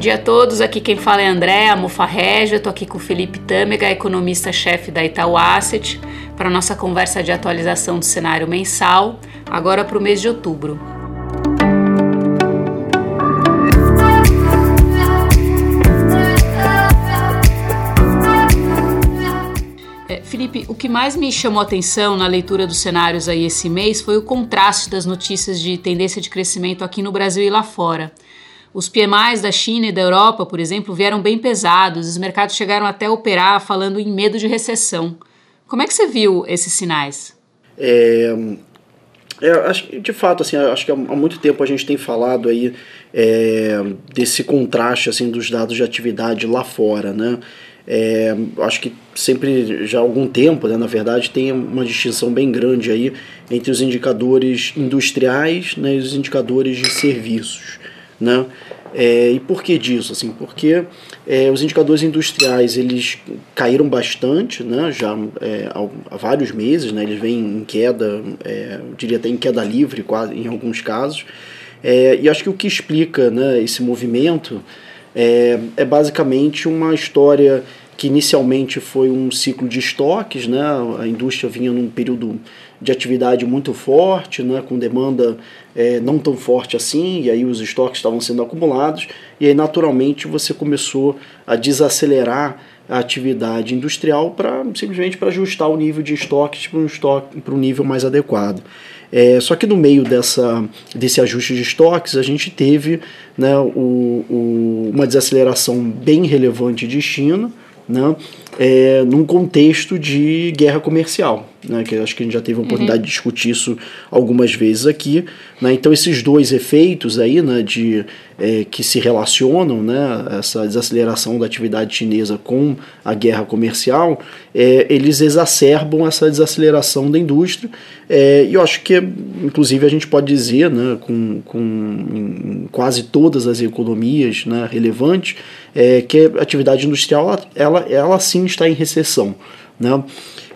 dia a todos. Aqui quem fala é André, a Mufa Régia. Estou aqui com o Felipe Tâmega, economista-chefe da Itaú Asset, para nossa conversa de atualização do cenário mensal, agora para o mês de outubro. É, Felipe, o que mais me chamou atenção na leitura dos cenários aí esse mês foi o contraste das notícias de tendência de crescimento aqui no Brasil e lá fora. Os PMIs da China e da Europa, por exemplo, vieram bem pesados, os mercados chegaram até a operar falando em medo de recessão. Como é que você viu esses sinais? É, é, acho de fato, assim, acho que há muito tempo a gente tem falado aí é, desse contraste assim, dos dados de atividade lá fora, né? É, acho que sempre, já há algum tempo, né, na verdade, tem uma distinção bem grande aí entre os indicadores industriais né, e os indicadores de serviços. Né? É, e por que disso? Assim, porque é, os indicadores industriais eles caíram bastante, né? já é, há, vários meses, né? eles vêm em queda, é, diria até em queda livre quase, em alguns casos. É, e acho que o que explica né, esse movimento é, é basicamente uma história que inicialmente foi um ciclo de estoques, né? a indústria vinha num período de atividade muito forte, né, com demanda é, não tão forte assim, e aí os estoques estavam sendo acumulados, e aí naturalmente você começou a desacelerar a atividade industrial para simplesmente para ajustar o nível de estoques para um, estoque, para um nível mais adequado. É, só que no meio dessa, desse ajuste de estoques, a gente teve né, o, o, uma desaceleração bem relevante de China, né, é, num contexto de guerra comercial né, que acho que a gente já teve a oportunidade uhum. de discutir isso algumas vezes aqui. Né, então, esses dois efeitos aí, né, de, é, que se relacionam, né, essa desaceleração da atividade chinesa com a guerra comercial, é, eles exacerbam essa desaceleração da indústria. É, e eu acho que, inclusive, a gente pode dizer, né, com, com quase todas as economias né, relevantes, é, que a atividade industrial ela, ela, ela sim está em recessão. Né?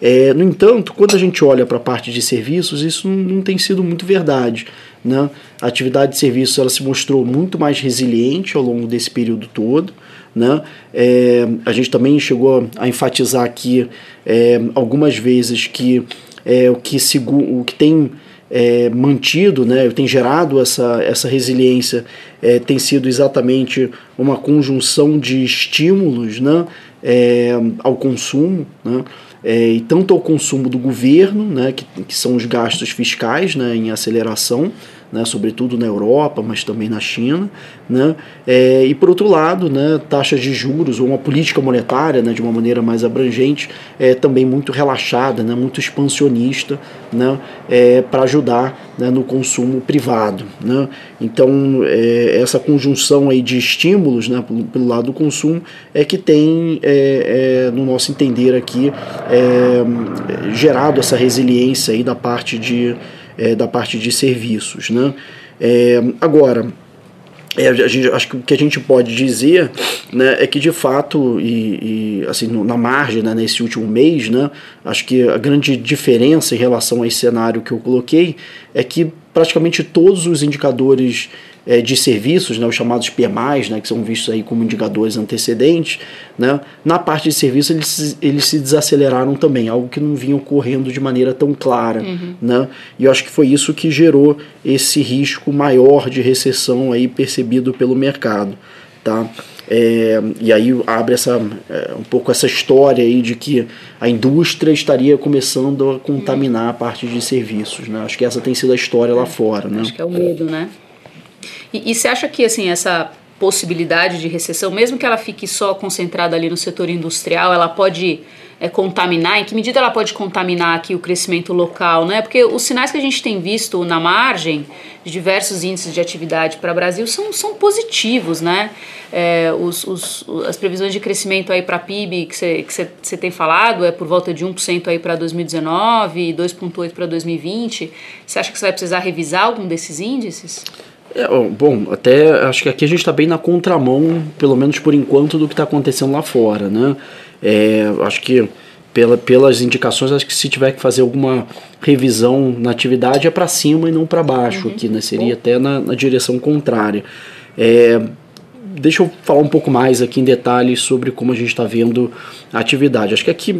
É, no entanto, quando a gente olha para a parte de serviços, isso não, não, tem sido muito verdade. Né? A atividade de serviços ela se mostrou muito mais resiliente ao longo desse período todo. Né? É, a gente também chegou a enfatizar aqui é, algumas vezes que é, o, que o que tem é, mantido, né, tem gerado essa, essa resiliência, é, tem sido exatamente uma conjunção de estímulos né, é, ao consumo. Né, é, e tanto ao consumo do governo, né, que, que são os gastos fiscais né, em aceleração, né, sobretudo na Europa, mas também na China, né, é, e por outro lado, né, taxas de juros ou uma política monetária, né, de uma maneira mais abrangente, é, também muito relaxada, né, muito expansionista, né, é, para ajudar né, no consumo privado. Né. Então, é, essa conjunção aí de estímulos né, pelo, pelo, lado do consumo é que tem, é, é, no nosso entender aqui, é, gerado essa resiliência aí da parte de é, da parte de serviços. Né? É, agora, é, a gente, acho que o que a gente pode dizer né, é que de fato, e, e assim, na margem, né, nesse último mês, né, acho que a grande diferença em relação a esse cenário que eu coloquei é que praticamente todos os indicadores é, de serviços, né, os chamados PMIs, né, que são vistos aí como indicadores antecedentes, né, na parte de serviços eles, eles se desaceleraram também, algo que não vinha ocorrendo de maneira tão clara. Uhum. Né, e eu acho que foi isso que gerou esse risco maior de recessão aí percebido pelo mercado. Tá? É, e aí abre essa, é, um pouco essa história aí de que a indústria estaria começando a contaminar a parte de serviços. Né? Acho que essa tem sido a história lá é, fora. Né? Acho que é o medo, né? E, e você acha que assim essa possibilidade de recessão, mesmo que ela fique só concentrada ali no setor industrial, ela pode é, contaminar? Em que medida ela pode contaminar aqui o crescimento local, né? Porque os sinais que a gente tem visto na margem de diversos índices de atividade para o Brasil são, são positivos, né? É, os, os, as previsões de crescimento para PIB que você que tem falado é por volta de 1% aí para 2019 e 2,8% para 2020. Você acha que você vai precisar revisar algum desses índices? É, bom, até acho que aqui a gente está bem na contramão, pelo menos por enquanto, do que está acontecendo lá fora, né? É, acho que pela, pelas indicações, acho que se tiver que fazer alguma revisão na atividade é para cima e não para baixo, uhum. aqui, né? Seria Bom. até na, na, direção contrária. É, deixa eu falar um pouco mais aqui em detalhes sobre como a gente está vendo a atividade. Acho que aqui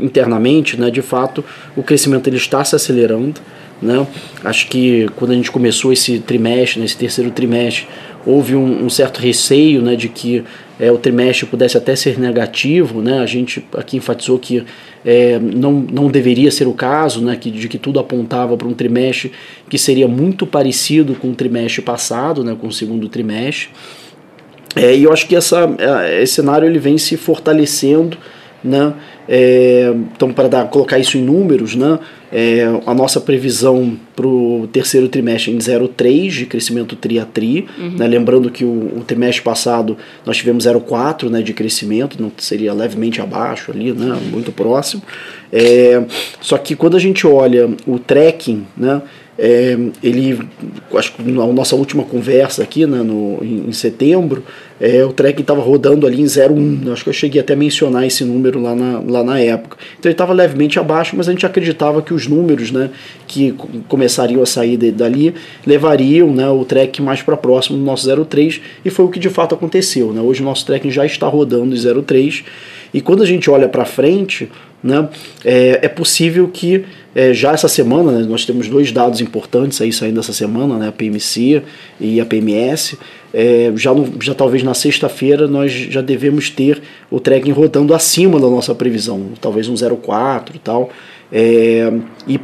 internamente, né, de fato, o crescimento ele está se acelerando. Né? Acho que quando a gente começou esse trimestre, nesse terceiro trimestre, houve um, um certo receio né, de que é, o trimestre pudesse até ser negativo. Né? A gente aqui enfatizou que é, não, não deveria ser o caso, né, que, de que tudo apontava para um trimestre que seria muito parecido com o trimestre passado, né, com o segundo trimestre. É, e eu acho que essa, é, esse cenário ele vem se fortalecendo né? É, então, para colocar isso em números, né? É, a nossa previsão para o terceiro trimestre em 0,3 de crescimento tri a tri. Uhum. Né? Lembrando que o, o, trimestre passado nós tivemos 0,4 né, de crescimento, não seria levemente abaixo ali, né? muito próximo. É, só que quando a gente olha o tracking, né? É, ele, acho que na nossa última conversa aqui, né, no, em, em setembro, é, o tracking estava rodando ali em 0,1. Acho que eu cheguei até a mencionar esse número lá na, lá na época. Então ele estava levemente abaixo, mas a gente acreditava que os números né, que começariam a sair de, dali levariam né, o track mais para próximo do nosso 0,3 e foi o que de fato aconteceu. Né? Hoje o nosso tracking já está rodando em 0,3 e quando a gente olha para frente, né, é, é possível que é, já essa semana, né, nós temos dois dados importantes aí saindo essa semana, né, a PMC e a PMS. É, já, no, já talvez na sexta-feira nós já devemos ter o tracking rodando acima da nossa previsão, talvez um 0,4 e tal. É, e,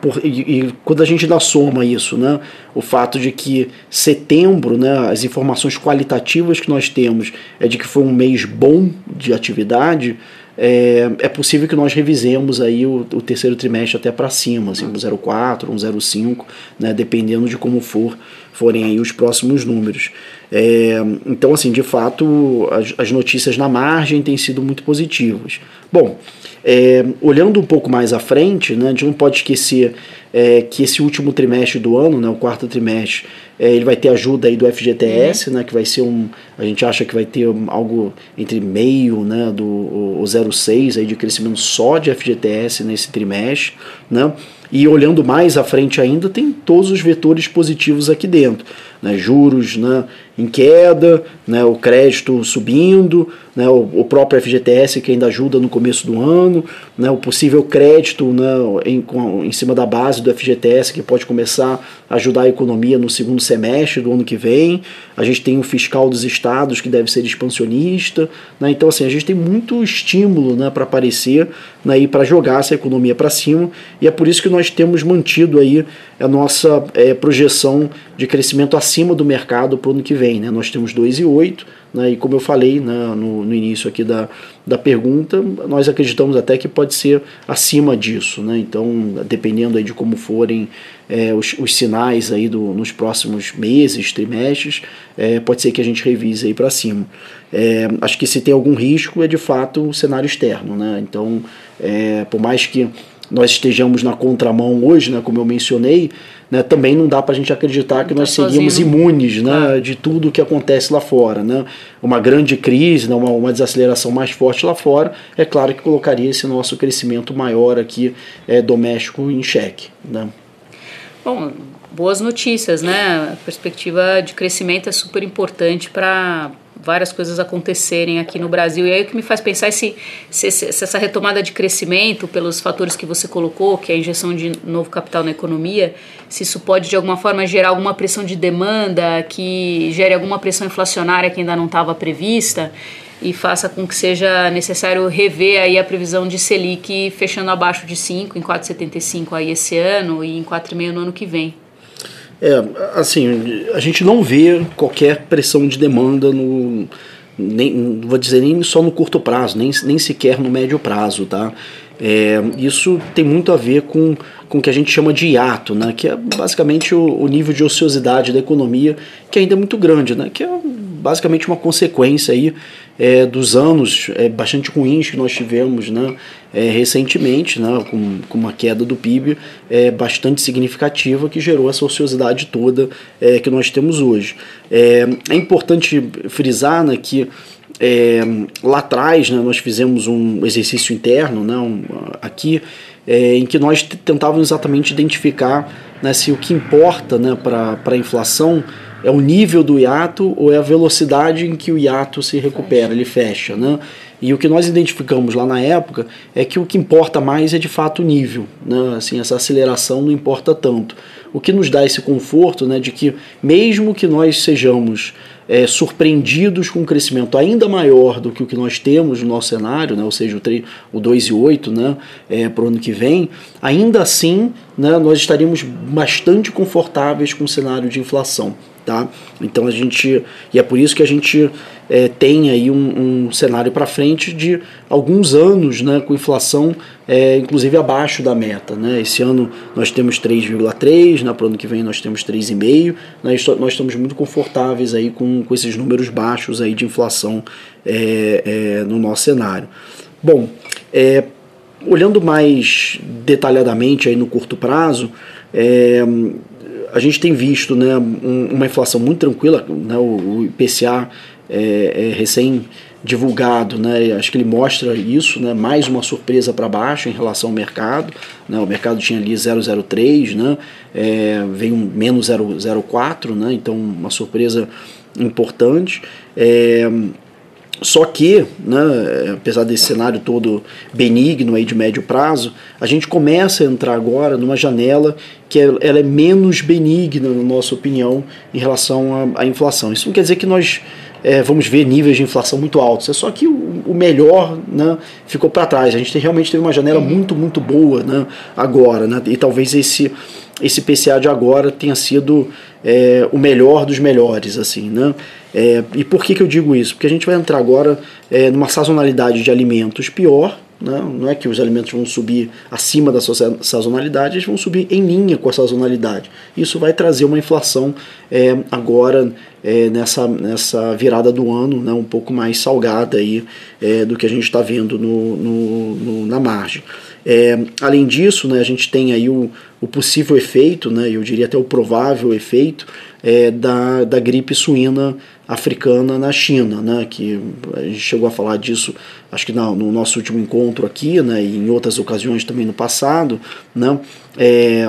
por, e, e, quando a gente dá soma isso, né, o fato de que setembro, né, as informações qualitativas que nós temos é de que foi um mês bom de atividade, é, é possível que nós revisemos aí o, o terceiro trimestre até para cima, assim, um 0,4, um 0,5, né, dependendo de como for forem aí os próximos números. É, então, assim, de fato, as, as, notícias na margem têm sido muito positivas. Bom, é, olhando um pouco mais à frente, né, a gente não pode esquecer é, que esse último trimestre do ano, né, o quarto trimestre, é, ele vai ter ajuda aí do FGTS, uhum. né, que vai ser um, a gente acha que vai ter algo entre meio, né, do o, o 0,6 aí de crescimento só de FGTS nesse trimestre, né? E olhando mais à frente ainda, tem todos os vetores positivos aqui dentro. Né? Juros né, em queda, né, o crédito subindo, né, o, o, próprio FGTS que ainda ajuda no começo do ano, né, o possível crédito né, em, em cima da base do FGTS que pode começar a ajudar a economia no segundo semestre do ano que vem. A gente tem o fiscal dos estados que deve ser expansionista. Né, então, assim, a gente tem muito estímulo né, para aparecer né, e para jogar essa economia para cima. E é por isso que nós temos mantido aí a nossa é, projeção de crescimento acima do mercado para o ano que vem. Né? Nós temos 2,8 né? E como eu falei né, no, no início aqui da, da pergunta, nós acreditamos até que pode ser acima disso. Né? Então, dependendo aí de como forem é, os, os sinais aí do, nos próximos meses, trimestres, é, pode ser que a gente revise aí para cima. É, acho que se tem algum risco é de fato o cenário externo. Né? Então, é, por mais que nós estejamos na contramão hoje, né, como eu mencionei, né, também não dá para a gente acreditar que tá nós seríamos sozinho. imunes né, de tudo que acontece lá fora. Né? Uma grande crise, né, uma, uma desaceleração mais forte lá fora, é claro que colocaria esse nosso crescimento maior aqui é, doméstico em xeque. Né? Bom, boas notícias, né? A perspectiva de crescimento é super importante para várias coisas acontecerem aqui no Brasil. E aí o que me faz pensar é se, se, se, essa retomada de crescimento, pelos fatores que você colocou, que é a injeção de novo capital na economia, se isso pode de alguma forma gerar alguma pressão de demanda, que gere alguma pressão inflacionária que ainda não estava prevista e faça com que seja necessário rever aí a previsão de Selic fechando abaixo de 5, em 4,75 aí esse ano e em 4,5 no ano que vem. É, assim, a gente não vê qualquer pressão de demanda no. Nem, vou dizer nem só no curto prazo, nem, nem sequer no médio prazo, tá? É, isso tem muito a ver com, com o que a gente chama de hiato, né? que é basicamente o, o nível de ociosidade da economia, que ainda é muito grande, né? que é basicamente uma consequência aí, é, dos anos é, bastante ruins que nós tivemos né, é, recentemente, né, com, com uma queda do PIB é, bastante significativa que gerou essa ociosidade toda é, que nós temos hoje. É, é importante frisar né, que é, lá atrás né, nós fizemos um exercício interno né, um, aqui em que nós tentávamos exatamente identificar né, se o que importa né, para a inflação é o nível do hiato ou é a velocidade em que o hiato se recupera, ele fecha, né? E o que nós identificamos lá na época é que o que importa mais é de fato o nível, né? Assim, essa aceleração não importa tanto. O que nos dá esse conforto, né, de que mesmo que nós sejamos é, surpreendidos com um crescimento ainda maior do que o que nós temos no nosso cenário, né, ou seja, o, 3, o 2,8 né, é, para o ano que vem, ainda assim né, nós estaríamos bastante confortáveis com o cenário de inflação. Tá? Então a gente e é por isso que a gente é, tem aí um, um cenário para frente de alguns anos, né, com inflação é, inclusive abaixo da meta, né? Esse ano nós temos 3,3, né, para o ano que vem nós temos 3,5. Nós, nós estamos muito confortáveis aí com, com esses números baixos aí de inflação é, é no nosso cenário. Bom, é, olhando mais detalhadamente aí no curto prazo, é, a gente tem visto né, uma inflação muito tranquila, né, o, IPCA é, é recém divulgado, né? Acho que ele mostra isso, né? Mais uma surpresa para baixo em relação ao mercado, né? O mercado tinha ali 003, né? É, veio um menos 004, né? Então uma surpresa importante. É, só que, né, apesar desse cenário todo benigno aí de médio prazo, a gente começa a entrar agora numa janela que é, ela é menos benigna, na nossa opinião, em relação à, à inflação. Isso não quer dizer que nós é, vamos ver níveis de inflação muito altos. É só que o, o melhor né, ficou para trás. A gente tem, realmente teve uma janela muito, muito boa né, agora. Né, e talvez esse, esse PCA de agora tenha sido é, o melhor dos melhores. assim, né? É, e por que, que eu digo isso? Porque a gente vai entrar agora é, numa sazonalidade de alimentos pior, né? Não é que os alimentos vão subir acima da sua sazonalidade, eles vão subir em linha com a sazonalidade. Isso vai trazer uma inflação é, agora é, nessa, nessa virada do ano né? um pouco mais salgada aí, é, do que a gente está vendo no, no, no, na margem. É, além disso, né, a gente tem aí o, o possível efeito, né, eu diria até o provável efeito, é, da, da gripe suína africana na China, né, que a gente chegou a falar disso, acho que no, no nosso último encontro aqui, né, e em outras ocasiões também no passado, né, é,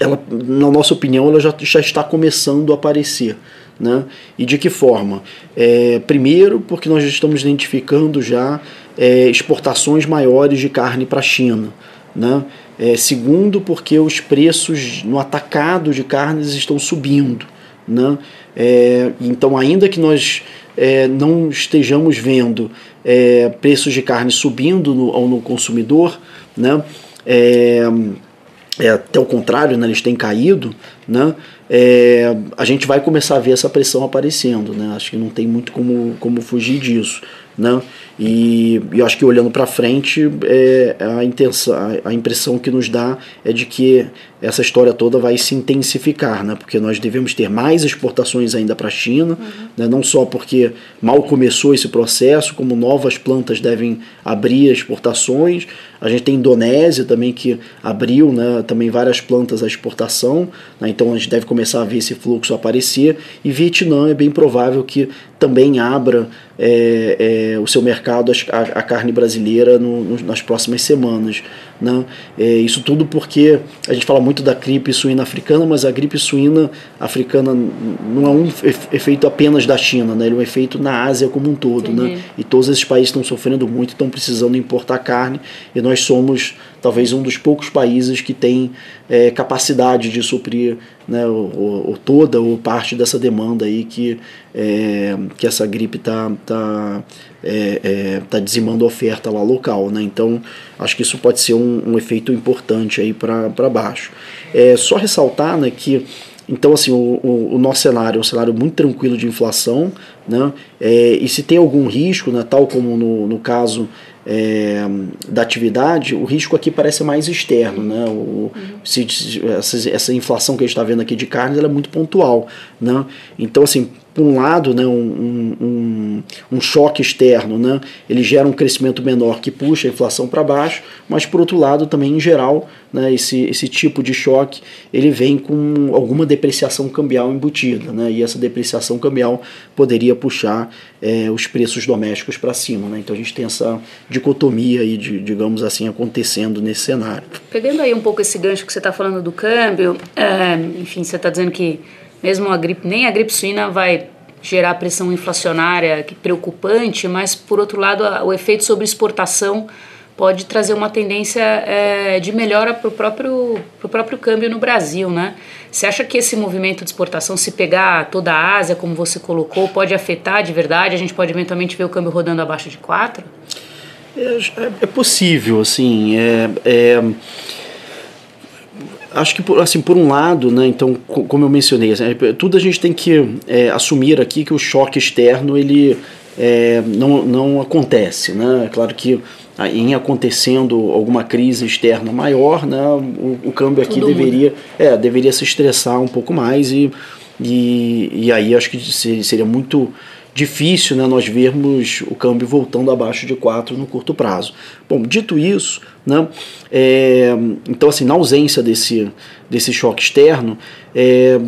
ela, na nossa opinião, ela já, já está começando a aparecer. Né? E de que forma? É, primeiro, porque nós estamos identificando já é, exportações maiores de carne para a China. Né? É, segundo, porque os preços no atacado de carnes estão subindo. Né? É, então, ainda que nós é, não estejamos vendo é, preços de carne subindo no, no consumidor, né? É, é, até o contrário, né, eles têm caído, né, é, a gente vai começar a ver essa pressão aparecendo. Né, acho que não tem muito como, como fugir disso. Né? E, e eu acho que olhando para frente, é, a, intenção, a, a, impressão que nos dá é de que essa história toda vai se intensificar, né? porque nós devemos ter mais exportações ainda para a China, uhum. né? não só porque mal começou esse processo, como novas plantas devem abrir exportações. A gente tem Indonésia também que abriu né, também várias plantas à exportação, né? então a gente deve começar a ver esse fluxo aparecer. E Vietnã é bem provável que também abra é, é, o seu mercado a, carne brasileira no, no, nas próximas semanas. Né? É, isso tudo porque a gente fala muito da gripe suína africana, mas a gripe suína africana não é um efeito apenas da China, né? ele é um efeito na Ásia como um todo. Né? E todos esses países estão sofrendo muito, estão precisando importar carne, e nós somos talvez um dos poucos países que tem é, capacidade de suprir né, o, o, toda ou parte dessa demanda aí que, é, que essa gripe está tá, é, é, tá dizimando a oferta lá local. Né? Então, acho que isso pode ser um, um efeito importante aí para baixo. É só ressaltar né, que então, assim, o, o, o, nosso cenário é um cenário muito tranquilo de inflação, né? É, e se tem algum risco, né, tal como no, no caso é, da atividade, o risco aqui parece mais externo. Né? O, uhum. se, essa, essa inflação que a gente está vendo aqui de carnes ela é muito pontual. Né? Então, assim, por um lado, né, um, um, um, choque externo, né, ele gera um crescimento menor que puxa a inflação para baixo, mas por outro lado, também em geral, né, esse, esse tipo de choque ele vem com alguma depreciação cambial embutida, né, e essa depreciação cambial poderia puxar é, os preços domésticos para cima. Né, então a gente tem essa dicotomia, aí, de, digamos assim, acontecendo nesse cenário. Pegando aí um pouco esse gancho que você está falando do câmbio, é, enfim, você está dizendo que mesmo a gripe, nem a gripe suína vai gerar pressão inflacionária preocupante, mas por outro lado o efeito sobre exportação pode trazer uma tendência é, de melhora para o próprio, pro próprio câmbio no Brasil, né? Você acha que esse movimento de exportação, se pegar toda a Ásia, como você colocou, pode afetar de verdade? A gente pode eventualmente ver o câmbio rodando abaixo de 4? É, é, é possível, assim, é, é acho que assim por um lado né então como eu mencionei assim, tudo a gente tem que é, assumir aqui que o choque externo ele é, não, não acontece né é claro que em acontecendo alguma crise externa maior, né, o, o câmbio aqui deveria, é, deveria se estressar um pouco mais e, e, e aí acho que seria muito difícil né, nós vermos o câmbio voltando abaixo de 4 no curto prazo. Bom, dito isso, né, é, então assim, na ausência desse, desse choque externo, é,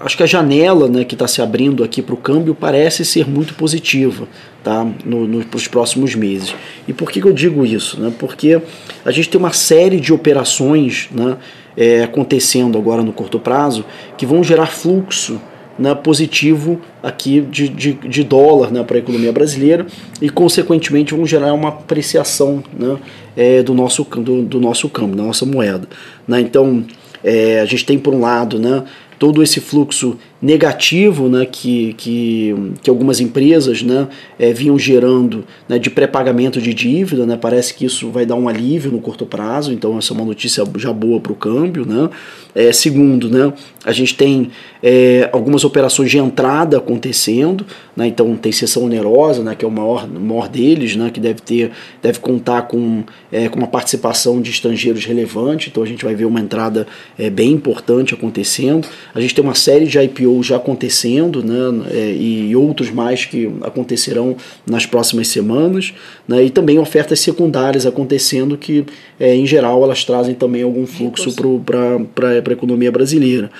acho que a janela né, que está se abrindo aqui para o câmbio parece ser muito positiva tá, no, no, para os próximos meses. E por que, que eu digo isso? Né? Porque a gente tem uma série de operações né, é, acontecendo agora no curto prazo que vão gerar fluxo né, positivo aqui de, de, de dólar né, para a economia brasileira e, consequentemente, vão gerar uma apreciação né, é, do, nosso, do, do nosso câmbio, da nossa moeda. Né? Então, é, a gente tem, por um lado, né, todo esse fluxo negativo né, que, que, que algumas empresas né, é, vinham gerando né, de pré-pagamento de dívida. Né, parece que isso vai dar um alívio no curto prazo, então essa é uma notícia já boa para o câmbio. Né. É, segundo, né, a gente tem é, algumas operações de entrada acontecendo, né, então tem sessão onerosa, né, que é o maior, maior deles, né, que deve ter, deve contar com, é, com uma participação de estrangeiros relevante, então a gente vai ver uma entrada é, bem importante acontecendo. A gente tem uma série de IPO já acontecendo, né, é, e outros mais que acontecerão nas próximas semanas, né, e também ofertas secundárias acontecendo que, é, em geral, elas trazem também algum fluxo para a economia brasileira.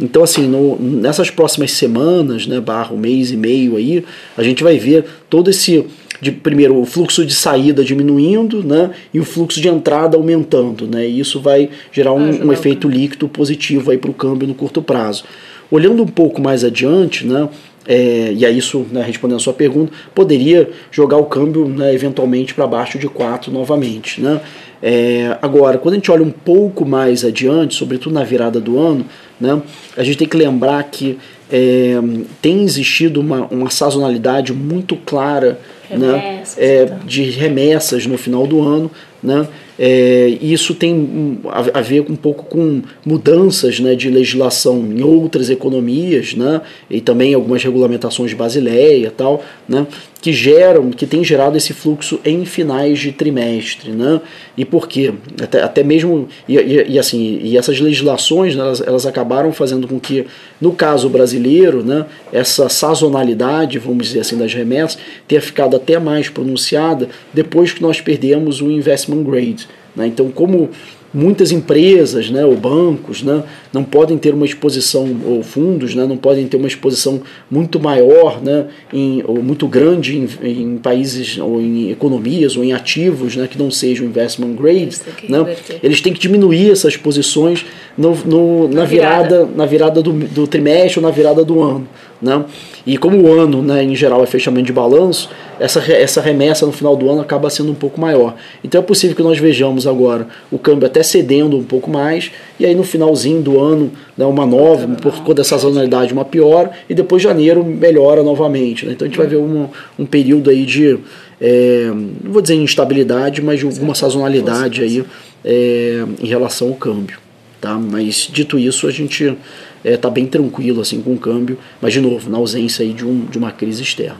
Então, assim, no, nessas próximas semanas, né, barra um mês e meio aí, a gente vai ver todo esse de primeiro o fluxo de saída diminuindo, né, e o fluxo de entrada aumentando, né, e isso vai gerar um, um efeito líquido positivo para o câmbio no curto prazo. Olhando um pouco mais adiante, né, é, e aí isso, né, respondendo a sua pergunta, poderia jogar o câmbio né, eventualmente para baixo de 4 novamente. Né? É, agora, quando a gente olha um pouco mais adiante, sobretudo na virada do ano, né, a gente tem que lembrar que é, tem existido uma, uma sazonalidade muito clara né, é, então. de remessas no final do ano. Né, é, isso tem a, ver um pouco com mudanças né, de legislação em outras economias né, e também algumas regulamentações de Basileia e tal, né, que geram, que tem gerado esse fluxo em finais de trimestre, né? E por quê? Até, até mesmo e, e, e assim, e essas legislações, né, elas, elas acabaram fazendo com que, no caso brasileiro, né, essa sazonalidade, vamos dizer assim, das remessas, tenha ficado até mais pronunciada depois que nós perdemos o investment grade. Né? Então, como muitas empresas né, ou bancos né, não podem ter uma exposição, ou fundos né, não podem ter uma exposição muito maior né, em, ou muito grande em, em países ou em economias ou em ativos né, que não sejam investment grade. Né, eles têm que diminuir essas posições no, no na, virada, virada, na virada do, do trimestre ou na virada do ano. Né? E como o ano, né, em geral, é fechamento de balanço, essa, essa remessa no final do ano acaba sendo um pouco maior. Então é possível que nós vejamos agora o câmbio até cedendo um pouco mais, e aí no finalzinho do ano, né, uma nova, por conta dessa sazonalidade, uma pior, e depois janeiro melhora novamente. Né? Então a gente vai ver um, um período aí de, é, não vou dizer instabilidade, mas de alguma sazonalidade aí é, em relação ao câmbio. Tá? Mas dito isso, a gente é, tá bem tranquilo assim com o câmbio, mas de novo, na ausência aí de, um, de uma crise externa.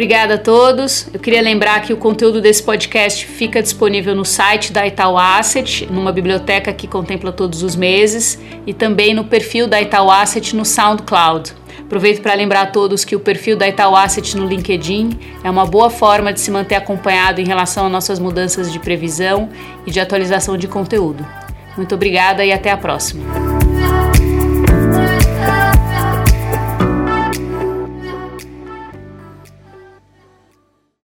Obrigada a todos. Eu queria lembrar que o conteúdo desse podcast fica disponível no site da Itaú Asset, numa biblioteca que contempla todos os meses, e também no perfil da Itaú Asset no SoundCloud. Aproveito para lembrar a todos que o perfil da Itaú Asset no LinkedIn é uma boa forma de se manter acompanhado em relação às nossas mudanças de previsão e de atualização de conteúdo. Muito obrigada e até a próxima.